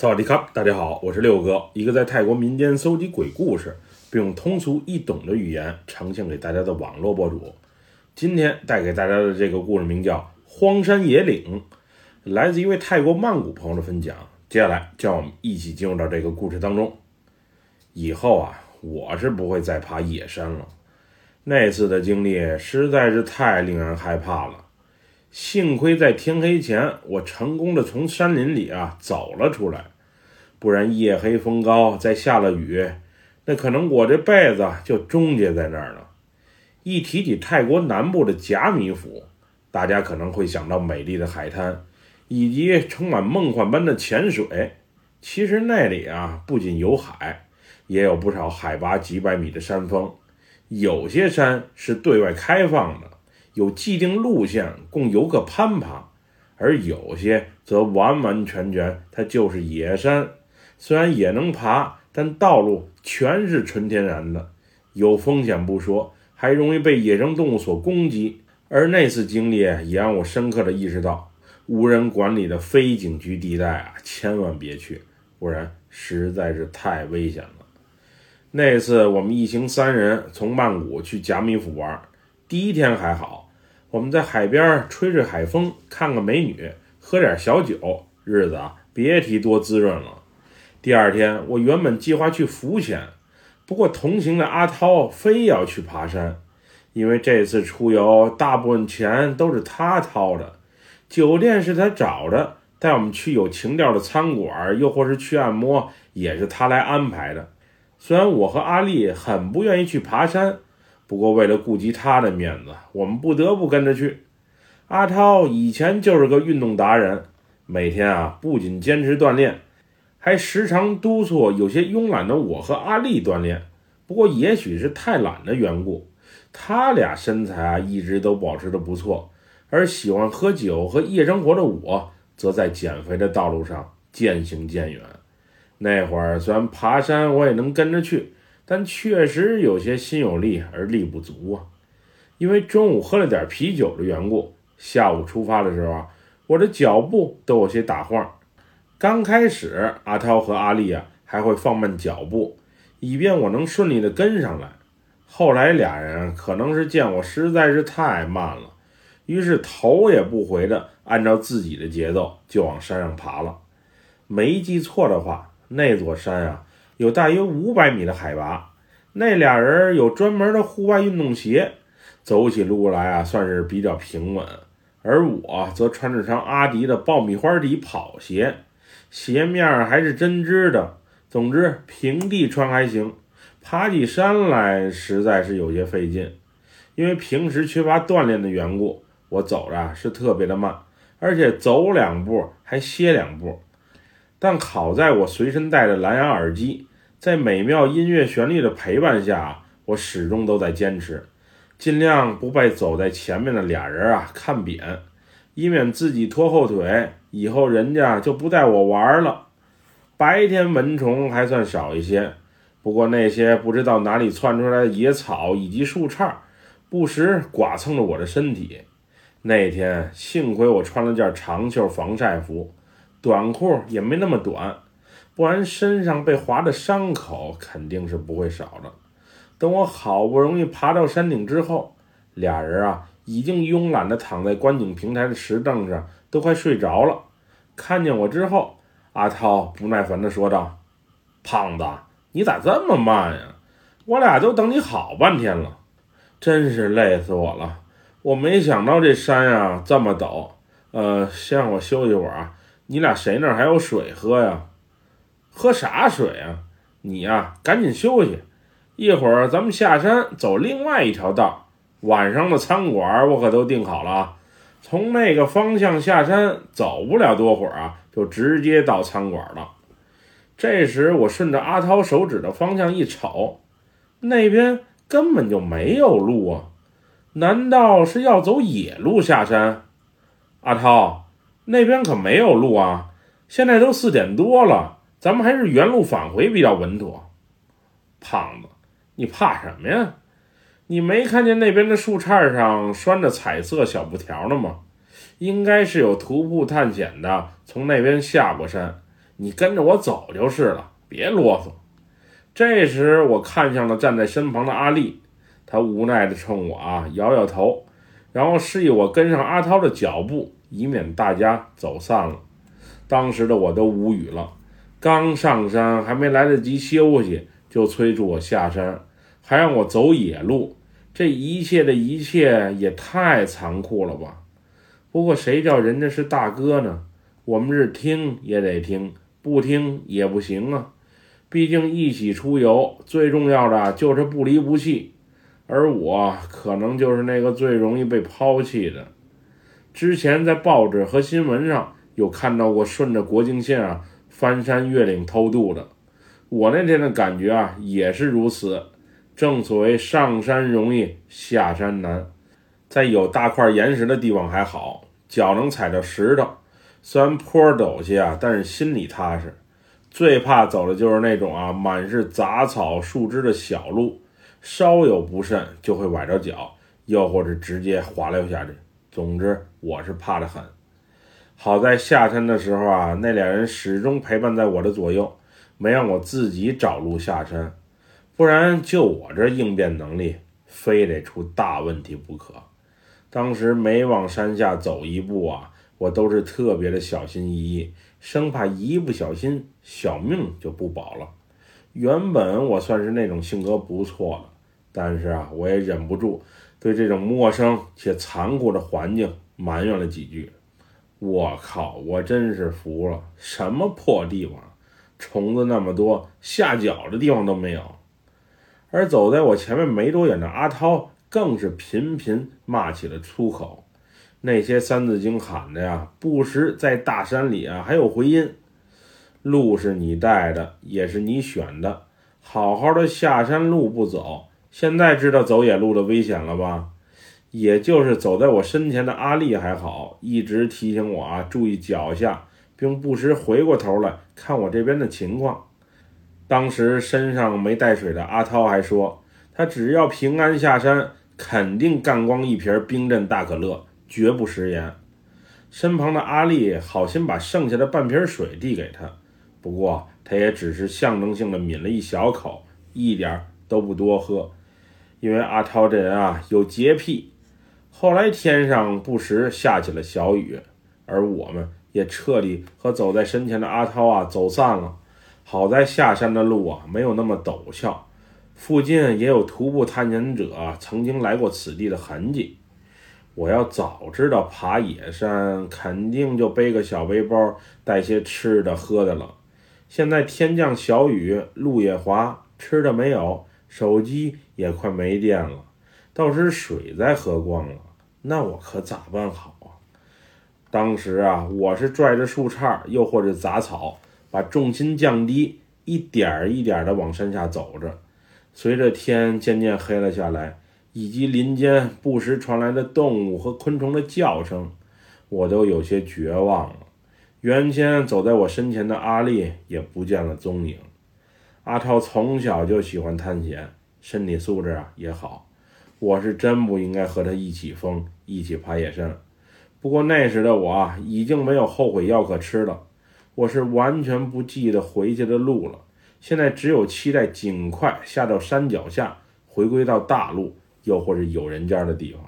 萨瓦迪卡，大家好，我是六哥，一个在泰国民间搜集鬼故事，并用通俗易懂的语言呈现给大家的网络博主。今天带给大家的这个故事名叫《荒山野岭》，来自一位泰国曼谷朋友的分享。接下来，让我们一起进入到这个故事当中。以后啊，我是不会再爬野山了。那次的经历实在是太令人害怕了。幸亏在天黑前，我成功的从山林里啊走了出来，不然夜黑风高，再下了雨，那可能我这辈子就终结在那儿了。一提起泰国南部的甲米府，大家可能会想到美丽的海滩，以及充满梦幻般的潜水。其实那里啊，不仅有海，也有不少海拔几百米的山峰，有些山是对外开放的。有既定路线供游客攀爬，而有些则完完全全它就是野山，虽然也能爬，但道路全是纯天然的，有风险不说，还容易被野生动物所攻击。而那次经历也让我深刻的意识到，无人管理的非景区地带啊，千万别去，不然实在是太危险了。那次我们一行三人从曼谷去甲米府玩，第一天还好。我们在海边吹吹海风，看看美女，喝点小酒，日子啊别提多滋润了。第二天，我原本计划去浮潜，不过同行的阿涛非要去爬山，因为这次出游大部分钱都是他掏的，酒店是他找的，带我们去有情调的餐馆，又或是去按摩，也是他来安排的。虽然我和阿丽很不愿意去爬山。不过，为了顾及他的面子，我们不得不跟着去。阿涛以前就是个运动达人，每天啊不仅坚持锻炼，还时常督促有些慵懒的我和阿丽锻炼。不过，也许是太懒的缘故，他俩身材啊一直都保持的不错。而喜欢喝酒和夜生活的我，则在减肥的道路上渐行渐远。那会儿虽然爬山我也能跟着去。但确实有些心有力而力不足啊，因为中午喝了点啤酒的缘故，下午出发的时候啊，我的脚步都有些打晃。刚开始，阿涛和阿丽啊还会放慢脚步，以便我能顺利的跟上来。后来俩人可能是见我实在是太慢了，于是头也不回的按照自己的节奏就往山上爬了。没记错的话，那座山啊。有大约五百米的海拔，那俩人有专门的户外运动鞋，走起路来啊算是比较平稳。而我则穿着双阿迪的爆米花底跑鞋，鞋面还是针织的。总之，平地穿还行，爬起山来实在是有些费劲。因为平时缺乏锻炼的缘故，我走着是特别的慢，而且走两步还歇两步。但好在我随身带着蓝牙耳机。在美妙音乐旋律的陪伴下，我始终都在坚持，尽量不被走在前面的俩人啊看扁，以免自己拖后腿，以后人家就不带我玩了。白天蚊虫还算少一些，不过那些不知道哪里窜出来的野草以及树杈，不时剐蹭着我的身体。那天幸亏我穿了件长袖防晒服，短裤也没那么短。不然身上被划的伤口肯定是不会少的。等我好不容易爬到山顶之后，俩人啊已经慵懒地躺在观景平台的石凳上，都快睡着了。看见我之后，阿涛不耐烦地说道：“胖子，你咋这么慢呀？我俩都等你好半天了，真是累死我了。我没想到这山啊这么陡。呃，先让我休息会儿啊。你俩谁那儿还有水喝呀？”喝啥水啊？你呀，赶紧休息，一会儿咱们下山走另外一条道。晚上的餐馆我可都订好了啊，从那个方向下山，走不了多会儿啊，就直接到餐馆了。这时我顺着阿涛手指的方向一瞅，那边根本就没有路啊，难道是要走野路下山？阿涛，那边可没有路啊，现在都四点多了。咱们还是原路返回比较稳妥。胖子，你怕什么呀？你没看见那边的树杈上拴着彩色小布条呢吗？应该是有徒步探险的从那边下过山，你跟着我走就是了，别啰嗦。这时，我看向了站在身旁的阿丽，她无奈地冲我啊摇摇头，然后示意我跟上阿涛的脚步，以免大家走散了。当时的我都无语了，刚上山还没来得及休息，就催促我下山，还让我走野路。这一切的一切也太残酷了吧！不过谁叫人家是大哥呢？我们是听也得听，不听也不行啊。毕竟一起出游，最重要的就是不离不弃。而我可能就是那个最容易被抛弃的。之前在报纸和新闻上有看到过顺着国境线啊翻山越岭偷渡的，我那天的感觉啊也是如此。正所谓上山容易下山难，在有大块岩石的地方还好，脚能踩着石头，虽然坡陡些啊，但是心里踏实。最怕走的就是那种啊满是杂草树枝的小路，稍有不慎就会崴着脚，又或者直接滑溜下去。总之，我是怕得很。好在下山的时候啊，那俩人始终陪伴在我的左右，没让我自己找路下山。不然，就我这应变能力，非得出大问题不可。当时每往山下走一步啊，我都是特别的小心翼翼，生怕一不小心小命就不保了。原本我算是那种性格不错的，但是啊，我也忍不住对这种陌生且残酷的环境埋怨了几句。我靠，我真是服了！什么破地方，虫子那么多，下脚的地方都没有。而走在我前面没多远的阿涛，更是频频骂起了粗口。那些三字经喊的呀，不时在大山里啊还有回音。路是你带的，也是你选的，好好的下山路不走，现在知道走野路的危险了吧？也就是走在我身前的阿丽还好，一直提醒我啊注意脚下，并不时回过头来看我这边的情况。当时身上没带水的阿涛还说，他只要平安下山，肯定干光一瓶冰镇大可乐，绝不食言。身旁的阿丽好心把剩下的半瓶水递给他，不过他也只是象征性的抿了一小口，一点都不多喝，因为阿涛这人啊有洁癖。后来天上不时下起了小雨，而我们也彻底和走在身前的阿涛啊走散了。好在下山的路啊没有那么陡峭，附近也有徒步探险者曾经来过此地的痕迹。我要早知道爬野山，肯定就背个小背包，带些吃的喝的了。现在天降小雨，路也滑，吃的没有，手机也快没电了，倒是水再喝光了，那我可咋办好啊？当时啊，我是拽着树杈，又或者杂草。把重心降低，一点儿一点儿地往山下走着。随着天渐渐黑了下来，以及林间不时传来的动物和昆虫的叫声，我都有些绝望了。原先走在我身前的阿丽也不见了踪影。阿超从小就喜欢探险，身体素质啊也好。我是真不应该和他一起疯，一起爬野山。不过那时的我啊，已经没有后悔药可吃了。我是完全不记得回去的路了，现在只有期待尽快下到山脚下，回归到大路，又或是有人家的地方。